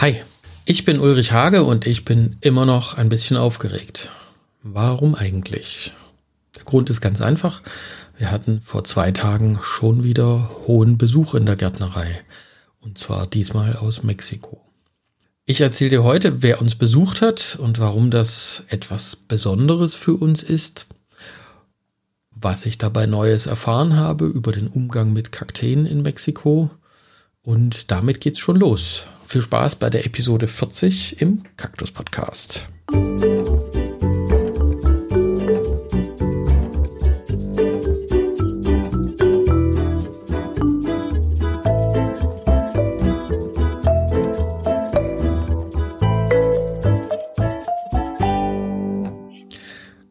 Hi, ich bin Ulrich Hage und ich bin immer noch ein bisschen aufgeregt. Warum eigentlich? Der Grund ist ganz einfach. Wir hatten vor zwei Tagen schon wieder hohen Besuch in der Gärtnerei. Und zwar diesmal aus Mexiko. Ich erzähle dir heute, wer uns besucht hat und warum das etwas Besonderes für uns ist, was ich dabei Neues erfahren habe über den Umgang mit Kakteen in Mexiko. Und damit geht's schon los. Viel Spaß bei der Episode 40 im Kaktus Podcast.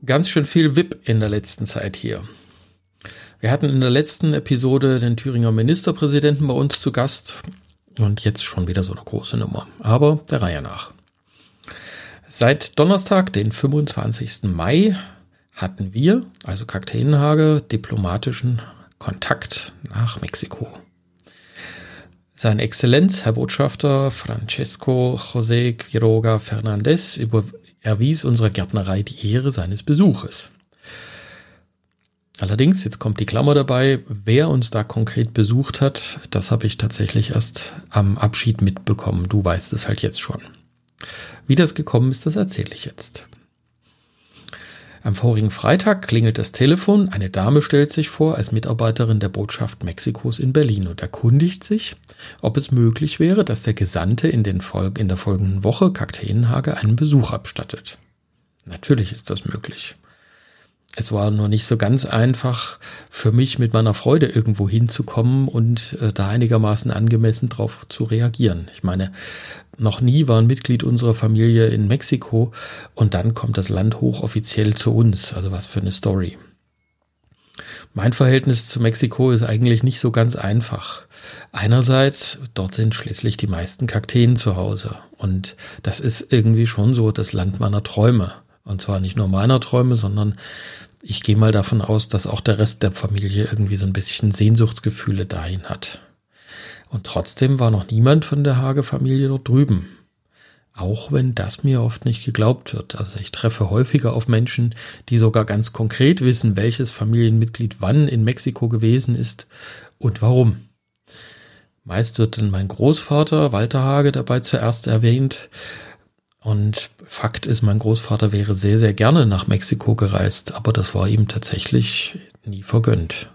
ganz schön viel VIP in der letzten Zeit hier. Wir hatten in der letzten Episode den Thüringer Ministerpräsidenten bei uns zu Gast und jetzt schon wieder so eine große Nummer. Aber der Reihe nach. Seit Donnerstag, den 25. Mai, hatten wir, also Kakteenhage, diplomatischen Kontakt nach Mexiko. Seine Exzellenz, Herr Botschafter Francesco José Quiroga Fernandez, über, erwies unserer Gärtnerei die Ehre seines Besuches. Allerdings, jetzt kommt die Klammer dabei, wer uns da konkret besucht hat, das habe ich tatsächlich erst am Abschied mitbekommen. Du weißt es halt jetzt schon. Wie das gekommen ist, das erzähle ich jetzt. Am vorigen Freitag klingelt das Telefon, eine Dame stellt sich vor als Mitarbeiterin der Botschaft Mexikos in Berlin und erkundigt sich, ob es möglich wäre, dass der Gesandte in, Fol in der folgenden Woche Kakteenhage einen Besuch abstattet. Natürlich ist das möglich. Es war nur nicht so ganz einfach für mich mit meiner Freude irgendwo hinzukommen und äh, da einigermaßen angemessen drauf zu reagieren. Ich meine, noch nie war ein Mitglied unserer Familie in Mexiko und dann kommt das Land hochoffiziell zu uns. Also was für eine Story. Mein Verhältnis zu Mexiko ist eigentlich nicht so ganz einfach. Einerseits, dort sind schließlich die meisten Kakteen zu Hause. Und das ist irgendwie schon so das Land meiner Träume. Und zwar nicht nur meiner Träume, sondern ich gehe mal davon aus, dass auch der Rest der Familie irgendwie so ein bisschen Sehnsuchtsgefühle dahin hat. Und trotzdem war noch niemand von der Hage-Familie dort drüben. Auch wenn das mir oft nicht geglaubt wird. Also ich treffe häufiger auf Menschen, die sogar ganz konkret wissen, welches Familienmitglied wann in Mexiko gewesen ist und warum. Meist wird dann mein Großvater Walter Hage dabei zuerst erwähnt. Und Fakt ist, mein Großvater wäre sehr, sehr gerne nach Mexiko gereist, aber das war ihm tatsächlich nie vergönnt.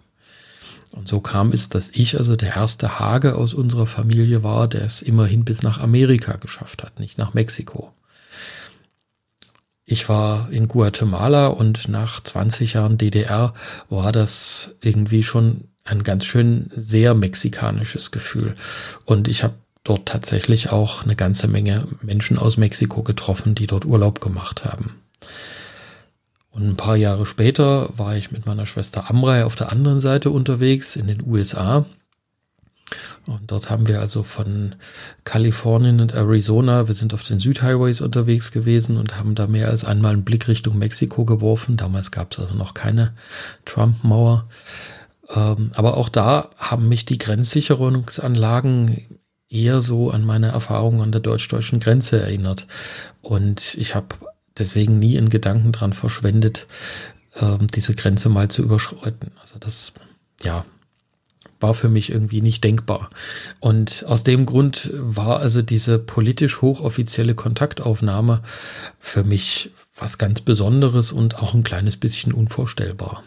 Und so kam es, dass ich also der erste Hage aus unserer Familie war, der es immerhin bis nach Amerika geschafft hat, nicht nach Mexiko. Ich war in Guatemala und nach 20 Jahren DDR war das irgendwie schon ein ganz schön sehr mexikanisches Gefühl. Und ich habe dort tatsächlich auch eine ganze Menge Menschen aus Mexiko getroffen, die dort Urlaub gemacht haben. Und ein paar Jahre später war ich mit meiner Schwester Amrei auf der anderen Seite unterwegs in den USA. Und dort haben wir also von Kalifornien und Arizona, wir sind auf den Südhighways unterwegs gewesen und haben da mehr als einmal einen Blick Richtung Mexiko geworfen. Damals gab es also noch keine Trump-Mauer. Ähm, aber auch da haben mich die Grenzsicherungsanlagen eher so an meine Erfahrungen an der deutsch-deutschen Grenze erinnert. Und ich habe deswegen nie in Gedanken dran verschwendet, ähm, diese Grenze mal zu überschreiten. Also das, ja, war für mich irgendwie nicht denkbar. Und aus dem Grund war also diese politisch hochoffizielle Kontaktaufnahme für mich was ganz Besonderes und auch ein kleines bisschen unvorstellbar.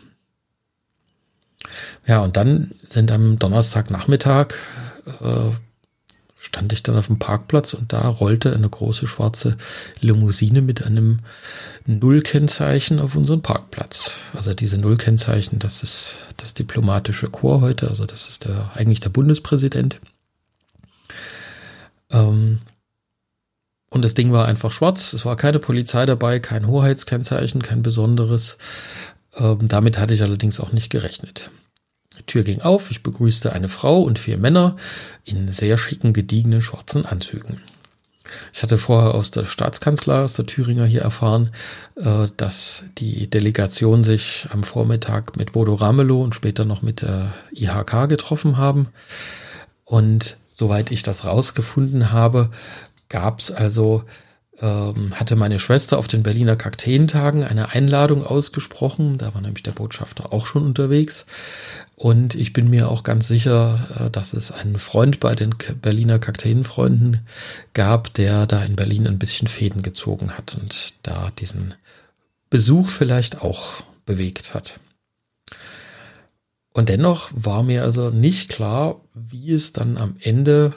Ja, und dann sind am Donnerstagnachmittag äh, stand ich dann auf dem Parkplatz und da rollte eine große schwarze Limousine mit einem Nullkennzeichen auf unseren Parkplatz. Also diese Nullkennzeichen, das ist das diplomatische Chor heute, also das ist der, eigentlich der Bundespräsident. Ähm, und das Ding war einfach schwarz. Es war keine Polizei dabei, kein Hoheitskennzeichen, kein besonderes. Ähm, damit hatte ich allerdings auch nicht gerechnet. Tür ging auf, ich begrüßte eine Frau und vier Männer in sehr schicken, gediegenen schwarzen Anzügen. Ich hatte vorher aus der Staatskanzlei, aus der Thüringer hier erfahren, äh, dass die Delegation sich am Vormittag mit Bodo Ramelow und später noch mit der IHK getroffen haben. Und soweit ich das rausgefunden habe, gab es also, hatte meine Schwester auf den Berliner Kakteentagen eine Einladung ausgesprochen. Da war nämlich der Botschafter auch schon unterwegs. Und ich bin mir auch ganz sicher, äh, dass es einen Freund bei den Berliner Kakteenfreunden gab, der da in Berlin ein bisschen Fäden gezogen hat und da diesen Besuch vielleicht auch bewegt hat. Und dennoch war mir also nicht klar, wie es dann am Ende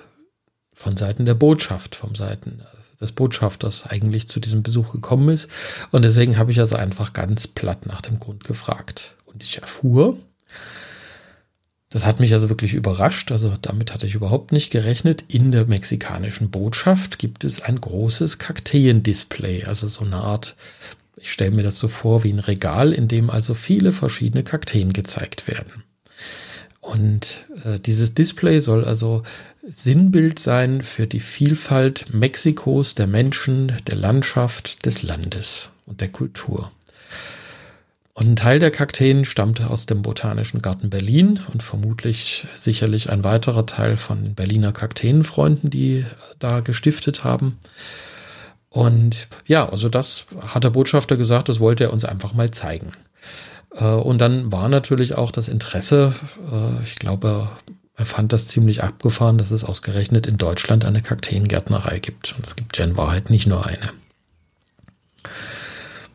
von Seiten der Botschaft, vom Seiten des Botschafters eigentlich zu diesem Besuch gekommen ist. Und deswegen habe ich also einfach ganz platt nach dem Grund gefragt. Und ich erfuhr, das hat mich also wirklich überrascht, also damit hatte ich überhaupt nicht gerechnet. In der mexikanischen Botschaft gibt es ein großes Kakteen-Display, also so eine Art, ich stelle mir das so vor wie ein Regal, in dem also viele verschiedene Kakteen gezeigt werden. Und äh, dieses Display soll also Sinnbild sein für die Vielfalt Mexikos, der Menschen, der Landschaft, des Landes und der Kultur. Und ein Teil der Kakteen stammte aus dem Botanischen Garten Berlin und vermutlich sicherlich ein weiterer Teil von Berliner Kakteenfreunden, die da gestiftet haben. Und ja, also das hat der Botschafter gesagt, das wollte er uns einfach mal zeigen. Äh, und dann war natürlich auch das Interesse, äh, ich glaube, er fand das ziemlich abgefahren, dass es ausgerechnet in Deutschland eine Kakteengärtnerei gibt. Und es gibt ja in Wahrheit nicht nur eine.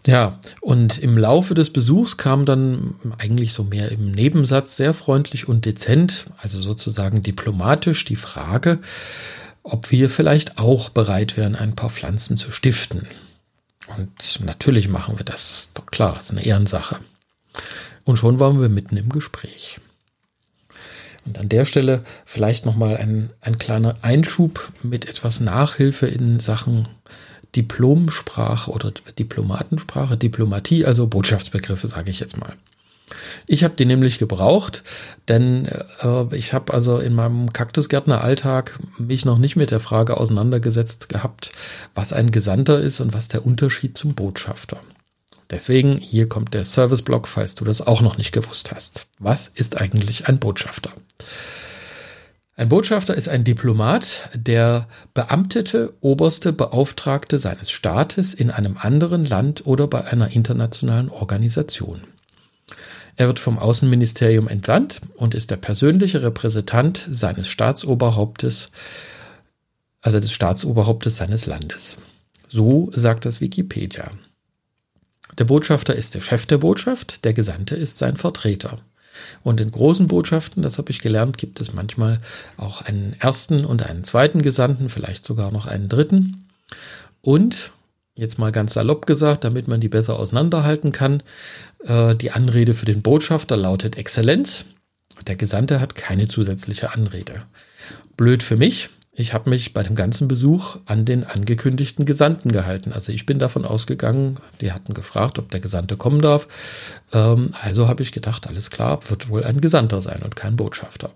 Ja, und im Laufe des Besuchs kam dann eigentlich so mehr im Nebensatz sehr freundlich und dezent, also sozusagen diplomatisch die Frage, ob wir vielleicht auch bereit wären, ein paar Pflanzen zu stiften. Und natürlich machen wir das, das ist doch klar, das ist eine Ehrensache. Und schon waren wir mitten im Gespräch. Und an der Stelle vielleicht nochmal ein, ein kleiner Einschub mit etwas Nachhilfe in Sachen Diplomsprache oder Diplomatensprache, Diplomatie, also Botschaftsbegriffe, sage ich jetzt mal. Ich habe die nämlich gebraucht, denn äh, ich habe also in meinem Kaktusgärtner-Alltag mich noch nicht mit der Frage auseinandergesetzt gehabt, was ein Gesandter ist und was der Unterschied zum Botschafter. Deswegen hier kommt der Service-Block, falls du das auch noch nicht gewusst hast. Was ist eigentlich ein Botschafter? Ein Botschafter ist ein Diplomat, der beamtete oberste Beauftragte seines Staates in einem anderen Land oder bei einer internationalen Organisation. Er wird vom Außenministerium entsandt und ist der persönliche Repräsentant seines Staatsoberhauptes, also des Staatsoberhauptes seines Landes. So sagt das Wikipedia. Der Botschafter ist der Chef der Botschaft, der Gesandte ist sein Vertreter. Und in großen Botschaften, das habe ich gelernt, gibt es manchmal auch einen ersten und einen zweiten Gesandten, vielleicht sogar noch einen dritten. Und jetzt mal ganz salopp gesagt, damit man die besser auseinanderhalten kann, äh, die Anrede für den Botschafter lautet Exzellenz. Der Gesandte hat keine zusätzliche Anrede. Blöd für mich, ich habe mich bei dem ganzen Besuch an den angekündigten Gesandten gehalten. Also ich bin davon ausgegangen, die hatten gefragt, ob der Gesandte kommen darf. Ähm, also habe ich gedacht, alles klar, wird wohl ein Gesandter sein und kein Botschafter.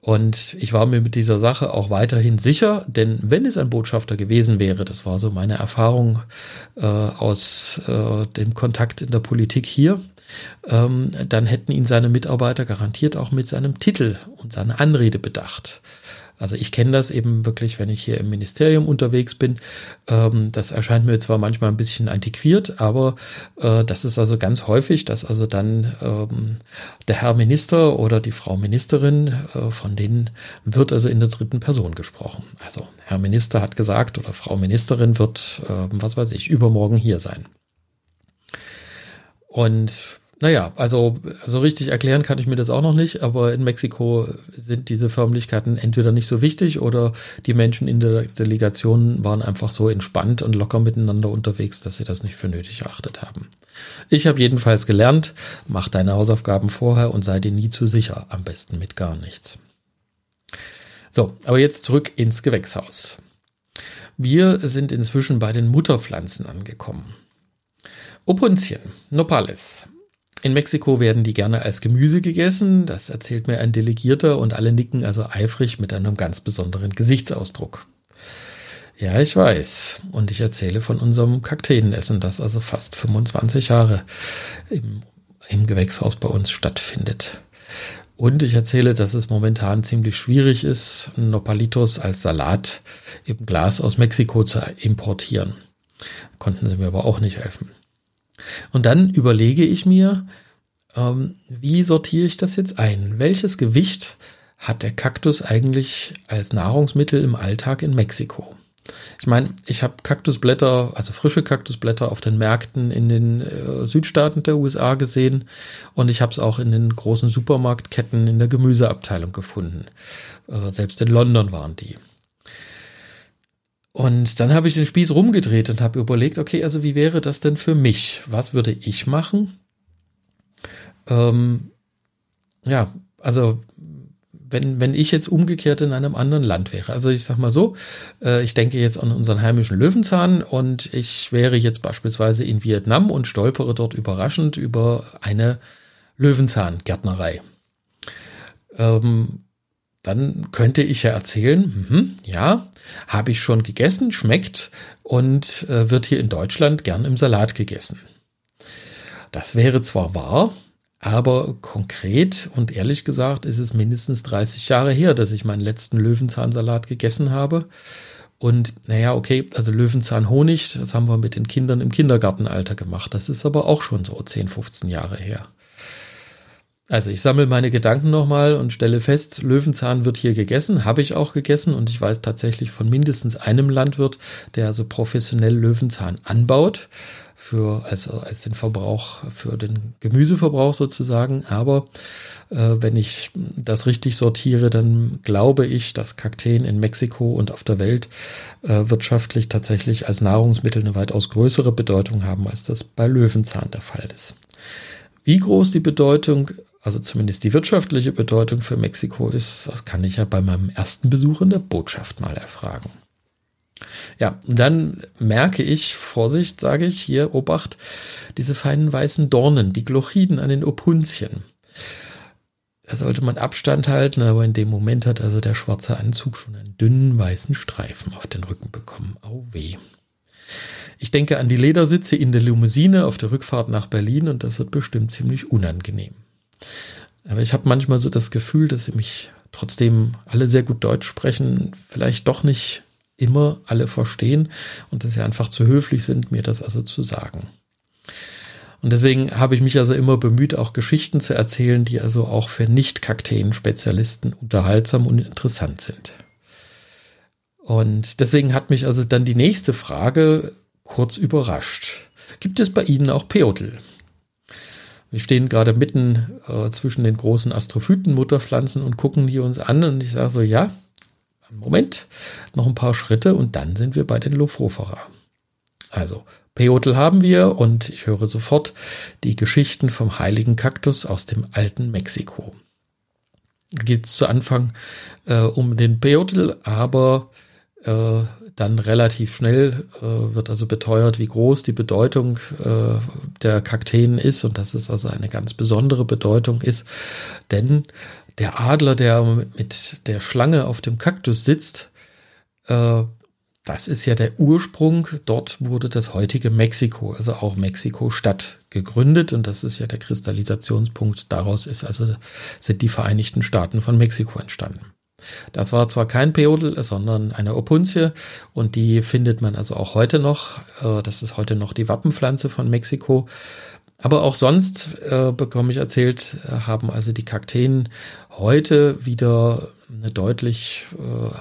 Und ich war mir mit dieser Sache auch weiterhin sicher, denn wenn es ein Botschafter gewesen wäre, das war so meine Erfahrung äh, aus äh, dem Kontakt in der Politik hier, ähm, dann hätten ihn seine Mitarbeiter garantiert auch mit seinem Titel und seiner Anrede bedacht. Also ich kenne das eben wirklich, wenn ich hier im Ministerium unterwegs bin. Ähm, das erscheint mir zwar manchmal ein bisschen antiquiert, aber äh, das ist also ganz häufig, dass also dann ähm, der Herr Minister oder die Frau Ministerin, äh, von denen wird also in der dritten Person gesprochen. Also Herr Minister hat gesagt oder Frau Ministerin wird, äh, was weiß ich, übermorgen hier sein. Und naja, also so richtig erklären kann ich mir das auch noch nicht, aber in Mexiko sind diese Förmlichkeiten entweder nicht so wichtig oder die Menschen in der Delegation waren einfach so entspannt und locker miteinander unterwegs, dass sie das nicht für nötig erachtet haben. Ich habe jedenfalls gelernt, mach deine Hausaufgaben vorher und sei dir nie zu sicher, am besten mit gar nichts. So, aber jetzt zurück ins Gewächshaus. Wir sind inzwischen bei den Mutterpflanzen angekommen. Opuntien, Nopales, in Mexiko werden die gerne als Gemüse gegessen, das erzählt mir ein Delegierter und alle nicken also eifrig mit einem ganz besonderen Gesichtsausdruck. Ja, ich weiß. Und ich erzähle von unserem Kakteenessen, das also fast 25 Jahre im, im Gewächshaus bei uns stattfindet. Und ich erzähle, dass es momentan ziemlich schwierig ist, Nopalitos als Salat im Glas aus Mexiko zu importieren. Konnten sie mir aber auch nicht helfen. Und dann überlege ich mir, ähm, wie sortiere ich das jetzt ein? Welches Gewicht hat der Kaktus eigentlich als Nahrungsmittel im Alltag in Mexiko? Ich meine, ich habe Kaktusblätter, also frische Kaktusblätter auf den Märkten in den äh, Südstaaten der USA gesehen und ich habe es auch in den großen Supermarktketten in der Gemüseabteilung gefunden. Äh, selbst in London waren die. Und dann habe ich den Spieß rumgedreht und habe überlegt, okay, also wie wäre das denn für mich? Was würde ich machen? Ähm, ja, also wenn, wenn ich jetzt umgekehrt in einem anderen Land wäre. Also ich sag mal so, äh, ich denke jetzt an unseren heimischen Löwenzahn und ich wäre jetzt beispielsweise in Vietnam und stolpere dort überraschend über eine Löwenzahngärtnerei. Ähm, dann könnte ich ja erzählen, mh, ja, habe ich schon gegessen, schmeckt und äh, wird hier in Deutschland gern im Salat gegessen. Das wäre zwar wahr, aber konkret und ehrlich gesagt ist es mindestens 30 Jahre her, dass ich meinen letzten Löwenzahnsalat gegessen habe. Und naja, okay, also Löwenzahn-Honig, das haben wir mit den Kindern im Kindergartenalter gemacht. Das ist aber auch schon so 10, 15 Jahre her. Also ich sammle meine Gedanken nochmal und stelle fest, Löwenzahn wird hier gegessen, habe ich auch gegessen und ich weiß tatsächlich von mindestens einem Landwirt, der also professionell Löwenzahn anbaut für als, als den Verbrauch, für den Gemüseverbrauch sozusagen. Aber äh, wenn ich das richtig sortiere, dann glaube ich, dass Kakteen in Mexiko und auf der Welt äh, wirtschaftlich tatsächlich als Nahrungsmittel eine weitaus größere Bedeutung haben, als das bei Löwenzahn der Fall ist. Wie groß die Bedeutung, also zumindest die wirtschaftliche Bedeutung für Mexiko ist, das kann ich ja bei meinem ersten Besuch in der Botschaft mal erfragen. Ja, dann merke ich, Vorsicht, sage ich, hier, Obacht, diese feinen weißen Dornen, die Glochiden an den Opunzien. Da sollte man Abstand halten, aber in dem Moment hat also der schwarze Anzug schon einen dünnen weißen Streifen auf den Rücken bekommen. Au weh. Ich denke an die Ledersitze in der Limousine auf der Rückfahrt nach Berlin und das wird bestimmt ziemlich unangenehm. Aber ich habe manchmal so das Gefühl, dass sie mich trotzdem alle sehr gut Deutsch sprechen, vielleicht doch nicht immer alle verstehen und dass sie einfach zu höflich sind, mir das also zu sagen. Und deswegen habe ich mich also immer bemüht, auch Geschichten zu erzählen, die also auch für Nicht-Kakteen-Spezialisten unterhaltsam und interessant sind. Und deswegen hat mich also dann die nächste Frage kurz überrascht. Gibt es bei Ihnen auch Peotl? Wir stehen gerade mitten äh, zwischen den großen Astrophyten-Mutterpflanzen und gucken die uns an und ich sage so, ja, Moment, noch ein paar Schritte und dann sind wir bei den Lophophora. Also, Peotl haben wir und ich höre sofort die Geschichten vom heiligen Kaktus aus dem alten Mexiko. Geht zu Anfang äh, um den Peotl, aber äh, dann relativ schnell äh, wird also beteuert, wie groß die Bedeutung äh, der Kakteen ist und dass es also eine ganz besondere Bedeutung ist, denn der Adler, der mit der Schlange auf dem Kaktus sitzt, äh, das ist ja der Ursprung. Dort wurde das heutige Mexiko, also auch Mexiko-Stadt, gegründet und das ist ja der Kristallisationspunkt. Daraus ist also sind die Vereinigten Staaten von Mexiko entstanden. Das war zwar kein Peodel, sondern eine Opuntie und die findet man also auch heute noch. Äh, das ist heute noch die Wappenpflanze von Mexiko. Aber auch sonst äh, bekomme ich erzählt, äh, haben also die Kakteen heute wieder eine deutlich,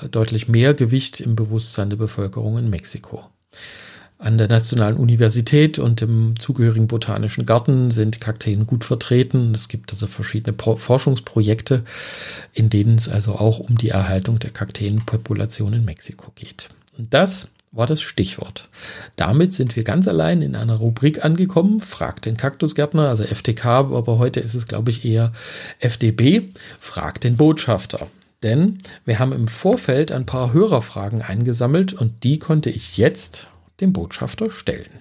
deutlich mehr Gewicht im Bewusstsein der Bevölkerung in Mexiko. An der Nationalen Universität und im zugehörigen Botanischen Garten sind Kakteen gut vertreten. Es gibt also verschiedene Pro Forschungsprojekte, in denen es also auch um die Erhaltung der Kakteenpopulation in Mexiko geht. Und das war das Stichwort. Damit sind wir ganz allein in einer Rubrik angekommen. Fragt den Kaktusgärtner, also FTK, aber heute ist es, glaube ich, eher FDB. Fragt den Botschafter. Denn wir haben im Vorfeld ein paar Hörerfragen eingesammelt und die konnte ich jetzt dem Botschafter stellen.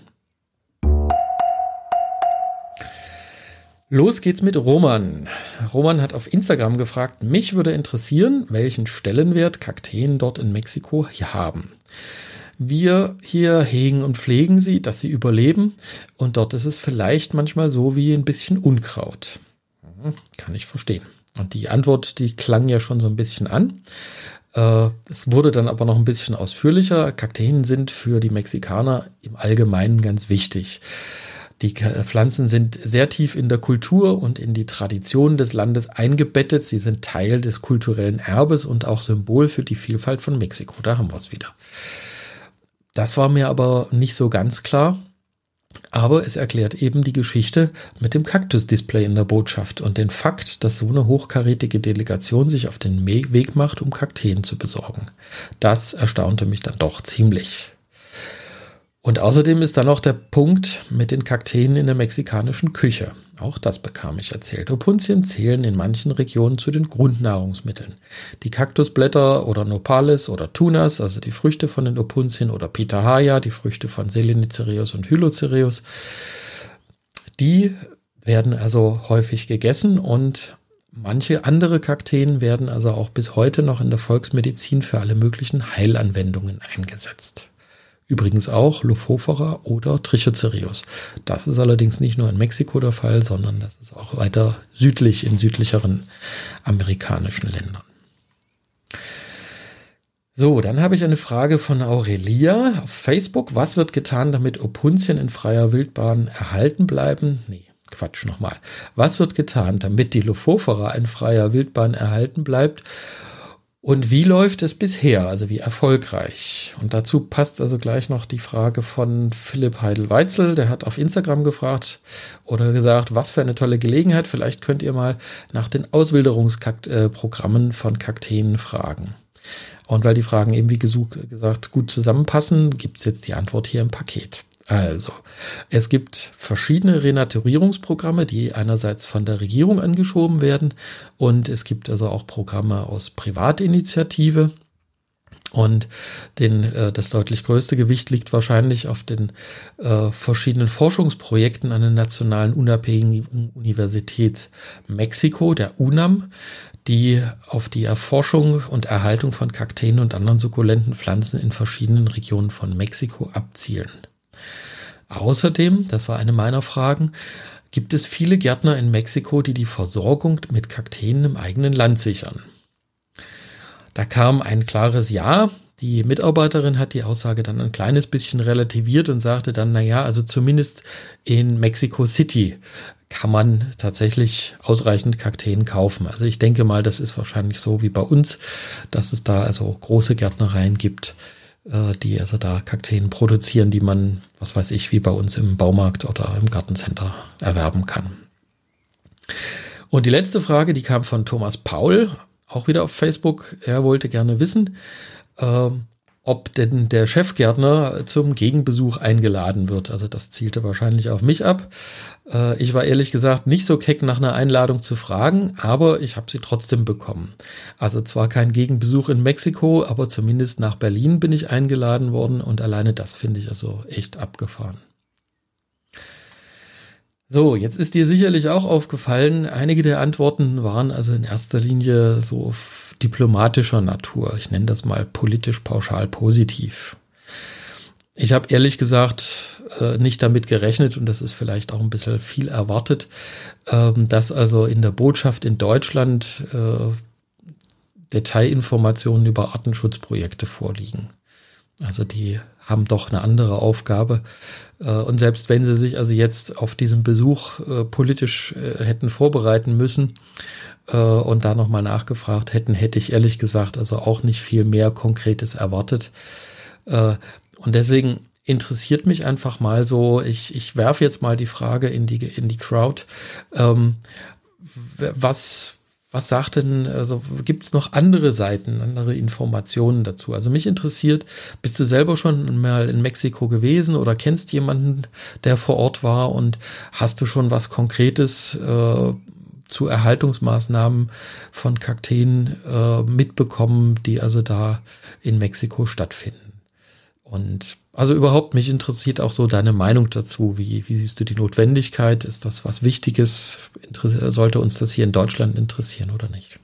Los geht's mit Roman. Roman hat auf Instagram gefragt, mich würde interessieren, welchen Stellenwert Kakteen dort in Mexiko haben. Wir hier hegen und pflegen sie, dass sie überleben. Und dort ist es vielleicht manchmal so wie ein bisschen Unkraut. Mhm, kann ich verstehen. Und die Antwort, die klang ja schon so ein bisschen an. Äh, es wurde dann aber noch ein bisschen ausführlicher. Kakteen sind für die Mexikaner im Allgemeinen ganz wichtig. Die Pflanzen sind sehr tief in der Kultur und in die Tradition des Landes eingebettet. Sie sind Teil des kulturellen Erbes und auch Symbol für die Vielfalt von Mexiko. Da haben wir es wieder. Das war mir aber nicht so ganz klar. Aber es erklärt eben die Geschichte mit dem Kaktus-Display in der Botschaft und den Fakt, dass so eine hochkarätige Delegation sich auf den Weg macht, um Kakteen zu besorgen. Das erstaunte mich dann doch ziemlich. Und außerdem ist da noch der Punkt mit den Kakteen in der mexikanischen Küche. Auch das bekam ich erzählt. Opuntien zählen in manchen Regionen zu den Grundnahrungsmitteln. Die Kaktusblätter oder Nopales oder Tunas, also die Früchte von den Opuntien oder Pitahaya, die Früchte von Selenicereus und Hylocereus, die werden also häufig gegessen und manche andere Kakteen werden also auch bis heute noch in der Volksmedizin für alle möglichen Heilanwendungen eingesetzt. Übrigens auch Lophophora oder Trichocereus. Das ist allerdings nicht nur in Mexiko der Fall, sondern das ist auch weiter südlich in südlicheren amerikanischen Ländern. So, dann habe ich eine Frage von Aurelia auf Facebook. Was wird getan, damit Opuntien in freier Wildbahn erhalten bleiben? Nee, Quatsch nochmal. Was wird getan, damit die Lophophora in freier Wildbahn erhalten bleibt? Und wie läuft es bisher? Also wie erfolgreich? Und dazu passt also gleich noch die Frage von Philipp Heidel-Weitzel. Der hat auf Instagram gefragt oder gesagt, was für eine tolle Gelegenheit. Vielleicht könnt ihr mal nach den Auswilderungsprogrammen von Kakteen fragen. Und weil die Fragen eben wie gesagt gut zusammenpassen, gibt es jetzt die Antwort hier im Paket. Also, es gibt verschiedene Renaturierungsprogramme, die einerseits von der Regierung angeschoben werden und es gibt also auch Programme aus Privatinitiative. Und den, äh, das deutlich größte Gewicht liegt wahrscheinlich auf den äh, verschiedenen Forschungsprojekten an der Nationalen Unabhängigen Universität Mexiko, der UNAM, die auf die Erforschung und Erhaltung von Kakteen und anderen sukkulenten Pflanzen in verschiedenen Regionen von Mexiko abzielen. Außerdem, das war eine meiner Fragen, gibt es viele Gärtner in Mexiko, die die Versorgung mit Kakteen im eigenen Land sichern. Da kam ein klares Ja. Die Mitarbeiterin hat die Aussage dann ein kleines bisschen relativiert und sagte dann, na ja, also zumindest in Mexico City kann man tatsächlich ausreichend Kakteen kaufen. Also ich denke mal, das ist wahrscheinlich so wie bei uns, dass es da also große Gärtnereien gibt, äh, die also da Kakteen produzieren, die man, was weiß ich, wie bei uns im Baumarkt oder im Gartencenter erwerben kann. Und die letzte Frage, die kam von Thomas Paul, auch wieder auf Facebook. Er wollte gerne wissen, äh, ob denn der Chefgärtner zum Gegenbesuch eingeladen wird. Also das zielte wahrscheinlich auf mich ab. Äh, ich war ehrlich gesagt nicht so keck nach einer Einladung zu fragen, aber ich habe sie trotzdem bekommen. Also zwar kein Gegenbesuch in Mexiko, aber zumindest nach Berlin bin ich eingeladen worden und alleine das finde ich also echt abgefahren. So, jetzt ist dir sicherlich auch aufgefallen, einige der Antworten waren also in erster Linie so diplomatischer Natur. Ich nenne das mal politisch pauschal positiv. Ich habe ehrlich gesagt äh, nicht damit gerechnet, und das ist vielleicht auch ein bisschen viel erwartet, ähm, dass also in der Botschaft in Deutschland äh, Detailinformationen über Artenschutzprojekte vorliegen. Also die haben doch eine andere Aufgabe. Äh, und selbst wenn sie sich also jetzt auf diesen Besuch äh, politisch äh, hätten vorbereiten müssen und da nochmal nachgefragt hätten, hätte ich ehrlich gesagt also auch nicht viel mehr Konkretes erwartet. Und deswegen interessiert mich einfach mal so, ich, ich werfe jetzt mal die Frage in die, in die Crowd. Ähm, was, was sagt denn, also gibt es noch andere Seiten, andere Informationen dazu? Also mich interessiert, bist du selber schon mal in Mexiko gewesen oder kennst jemanden, der vor Ort war und hast du schon was Konkretes äh, zu Erhaltungsmaßnahmen von Kakteen äh, mitbekommen, die also da in Mexiko stattfinden? Und also überhaupt, mich interessiert auch so deine Meinung dazu. Wie, wie siehst du die Notwendigkeit? Ist das was Wichtiges? Sollte uns das hier in Deutschland interessieren oder nicht?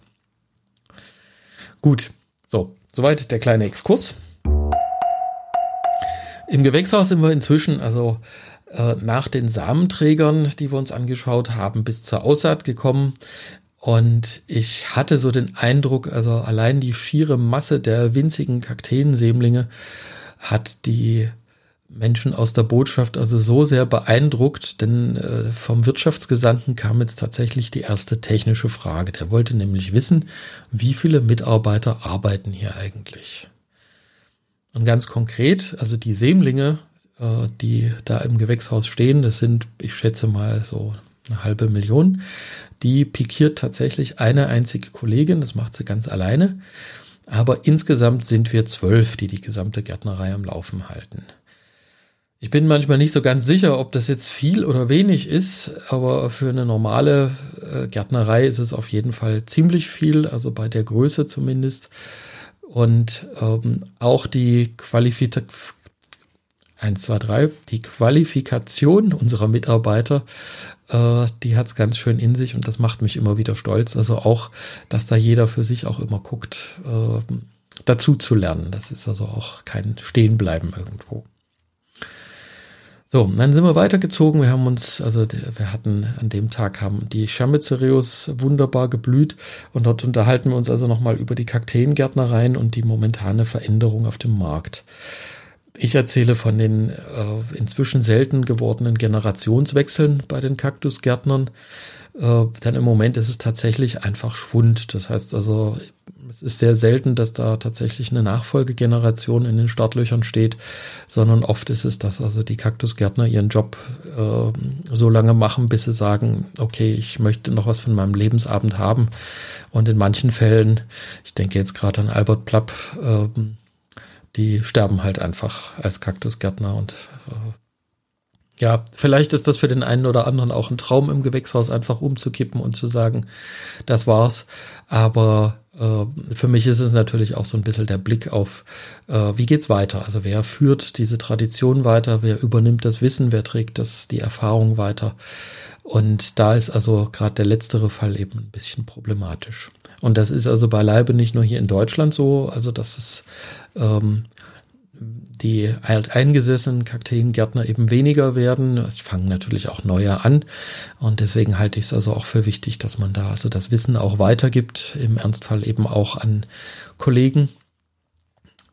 Gut, so, soweit der kleine Exkurs. Im Gewächshaus sind wir inzwischen also äh, nach den Samenträgern, die wir uns angeschaut haben, bis zur Aussaat gekommen. Und ich hatte so den Eindruck, also allein die schiere Masse der winzigen Kakteensämlinge hat die Menschen aus der Botschaft also so sehr beeindruckt, denn äh, vom Wirtschaftsgesandten kam jetzt tatsächlich die erste technische Frage. Der wollte nämlich wissen, wie viele Mitarbeiter arbeiten hier eigentlich. Und ganz konkret, also die Sämlinge, äh, die da im Gewächshaus stehen, das sind, ich schätze mal, so eine halbe Million, die pikiert tatsächlich eine einzige Kollegin, das macht sie ganz alleine. Aber insgesamt sind wir zwölf, die die gesamte Gärtnerei am Laufen halten. Ich bin manchmal nicht so ganz sicher, ob das jetzt viel oder wenig ist, aber für eine normale äh, Gärtnerei ist es auf jeden Fall ziemlich viel, also bei der Größe zumindest. Und ähm, auch die Qualifikation, 1, 2, 3, die Qualifikation unserer Mitarbeiter, äh, die hat es ganz schön in sich und das macht mich immer wieder stolz. Also auch, dass da jeder für sich auch immer guckt, äh, dazu zu lernen. Das ist also auch kein Stehenbleiben irgendwo. So, dann sind wir weitergezogen. Wir haben uns, also wir hatten an dem Tag haben die Chamizerius wunderbar geblüht und dort unterhalten wir uns also nochmal über die Kakteengärtnereien und die momentane Veränderung auf dem Markt. Ich erzähle von den äh, inzwischen selten gewordenen Generationswechseln bei den Kaktusgärtnern. Äh, denn im Moment ist es tatsächlich einfach Schwund. Das heißt also, es ist sehr selten, dass da tatsächlich eine Nachfolgegeneration in den Startlöchern steht, sondern oft ist es, dass also die Kaktusgärtner ihren Job äh, so lange machen, bis sie sagen, okay, ich möchte noch was von meinem Lebensabend haben. Und in manchen Fällen, ich denke jetzt gerade an Albert Plapp, äh, die sterben halt einfach als Kaktusgärtner und äh, ja, vielleicht ist das für den einen oder anderen auch ein Traum im Gewächshaus einfach umzukippen und zu sagen, das war's. Aber äh, für mich ist es natürlich auch so ein bisschen der Blick auf, äh, wie geht's weiter? Also wer führt diese Tradition weiter? Wer übernimmt das Wissen? Wer trägt das, die Erfahrung weiter? Und da ist also gerade der letztere Fall eben ein bisschen problematisch. Und das ist also beileibe nicht nur hier in Deutschland so, also dass es ähm, die alteingesessenen Kakteengärtner eben weniger werden. Es fangen natürlich auch neue an. Und deswegen halte ich es also auch für wichtig, dass man da also das Wissen auch weitergibt, im Ernstfall eben auch an Kollegen.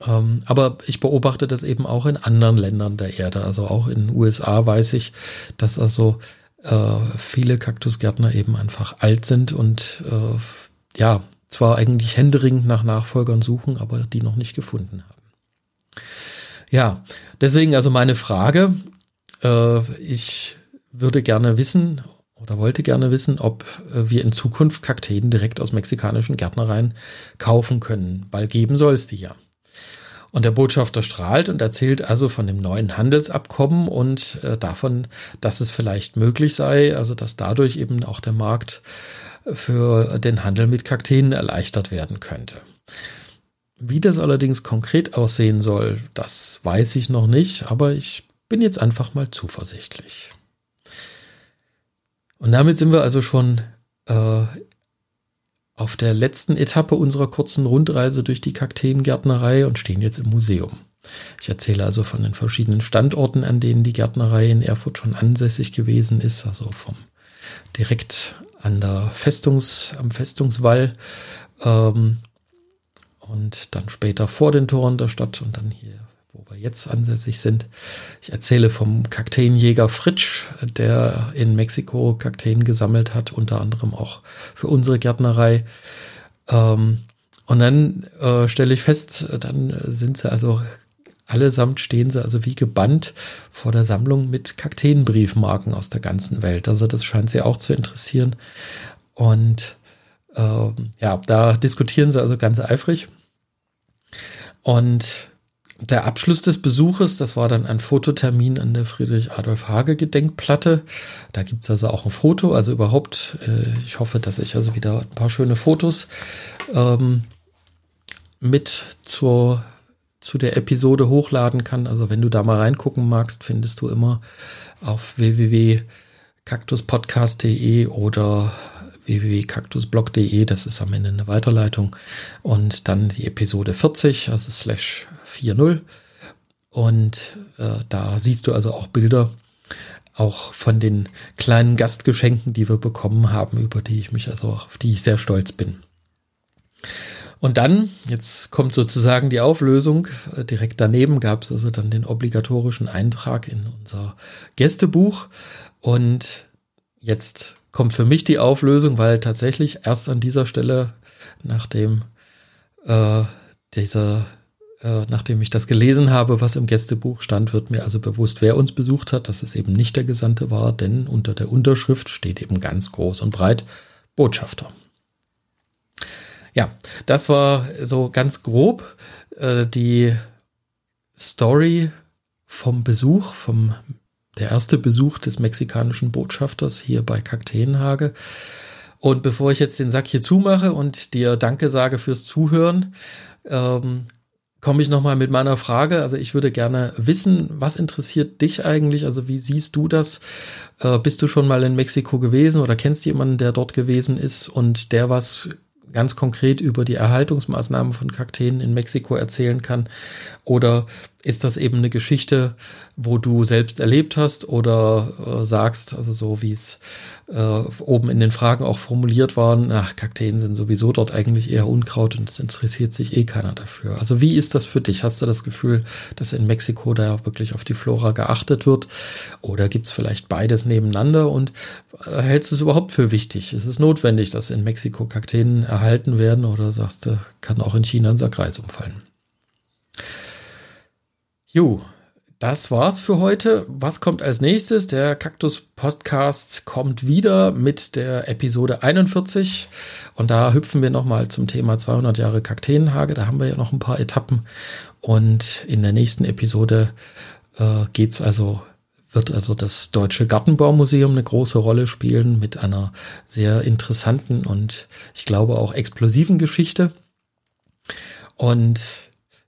Ähm, aber ich beobachte das eben auch in anderen Ländern der Erde. Also auch in den USA weiß ich, dass also äh, viele Kaktusgärtner eben einfach alt sind und äh, ja, zwar eigentlich händeringend nach Nachfolgern suchen, aber die noch nicht gefunden haben. Ja, deswegen also meine Frage. Äh, ich würde gerne wissen oder wollte gerne wissen, ob äh, wir in Zukunft Kakteen direkt aus mexikanischen Gärtnereien kaufen können, weil geben soll es die ja. Und der Botschafter strahlt und erzählt also von dem neuen Handelsabkommen und äh, davon, dass es vielleicht möglich sei, also dass dadurch eben auch der Markt für den Handel mit Kakteen erleichtert werden könnte. Wie das allerdings konkret aussehen soll, das weiß ich noch nicht, aber ich bin jetzt einfach mal zuversichtlich. Und damit sind wir also schon äh, auf der letzten Etappe unserer kurzen Rundreise durch die Kakteengärtnerei und stehen jetzt im Museum. Ich erzähle also von den verschiedenen Standorten, an denen die Gärtnerei in Erfurt schon ansässig gewesen ist, also vom direkt an der Festungs, am Festungswall ähm, und dann später vor den Toren der Stadt und dann hier, wo wir jetzt ansässig sind. Ich erzähle vom Kakteenjäger Fritsch, der in Mexiko Kakteen gesammelt hat, unter anderem auch für unsere Gärtnerei. Ähm, und dann äh, stelle ich fest, dann sind sie also allesamt stehen sie also wie gebannt vor der Sammlung mit Kakteenbriefmarken aus der ganzen Welt. Also das scheint sie auch zu interessieren. Und ähm, ja, da diskutieren sie also ganz eifrig. Und der Abschluss des Besuches, das war dann ein Fototermin an der Friedrich-Adolf-Hage-Gedenkplatte. Da gibt's also auch ein Foto, also überhaupt, äh, ich hoffe, dass ich also wieder ein paar schöne Fotos ähm, mit zur, zu der Episode hochladen kann. Also wenn du da mal reingucken magst, findest du immer auf www.kaktuspodcast.de oder www.kaktusblog.de, das ist am Ende eine Weiterleitung. Und dann die Episode 40, also slash 40. Und äh, da siehst du also auch Bilder. auch von den kleinen Gastgeschenken, die wir bekommen haben, über die ich mich also, auf die ich sehr stolz bin. Und dann, jetzt kommt sozusagen die Auflösung. Äh, direkt daneben gab es also dann den obligatorischen Eintrag in unser Gästebuch. Und jetzt kommt für mich die Auflösung, weil tatsächlich erst an dieser Stelle, nachdem äh, dieser äh, nachdem ich das gelesen habe, was im Gästebuch stand, wird mir also bewusst, wer uns besucht hat, dass es eben nicht der Gesandte war, denn unter der Unterschrift steht eben ganz groß und breit Botschafter. Ja, das war so ganz grob äh, die Story vom Besuch, vom der erste Besuch des mexikanischen Botschafters hier bei Kakteenhage. Und bevor ich jetzt den Sack hier zumache und dir Danke sage fürs Zuhören, ähm, komme ich nochmal mit meiner Frage. Also ich würde gerne wissen, was interessiert dich eigentlich? Also wie siehst du das? Äh, bist du schon mal in Mexiko gewesen oder kennst jemanden, der dort gewesen ist und der was ganz konkret über die Erhaltungsmaßnahmen von Kakteen in Mexiko erzählen kann? Oder ist das eben eine Geschichte, wo du selbst erlebt hast oder äh, sagst, also so wie es äh, oben in den Fragen auch formuliert waren, ach, Kakteen sind sowieso dort eigentlich eher Unkraut und es interessiert sich eh keiner dafür. Also wie ist das für dich? Hast du das Gefühl, dass in Mexiko da wirklich auf die Flora geachtet wird? Oder gibt es vielleicht beides nebeneinander und äh, hältst du es überhaupt für wichtig? Ist es notwendig, dass in Mexiko Kakteen erhalten werden oder sagst du, kann auch in China ein Sackreis umfallen? Jo, das war's für heute. Was kommt als nächstes? Der Kaktus Podcast kommt wieder mit der Episode 41 und da hüpfen wir nochmal zum Thema 200 Jahre Kakteenhage. Da haben wir ja noch ein paar Etappen und in der nächsten Episode äh, geht's also wird also das Deutsche Gartenbaumuseum eine große Rolle spielen mit einer sehr interessanten und ich glaube auch explosiven Geschichte. Und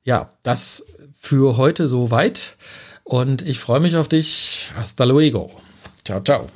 ja, das für heute soweit. Und ich freue mich auf dich. Hasta luego. Ciao, ciao.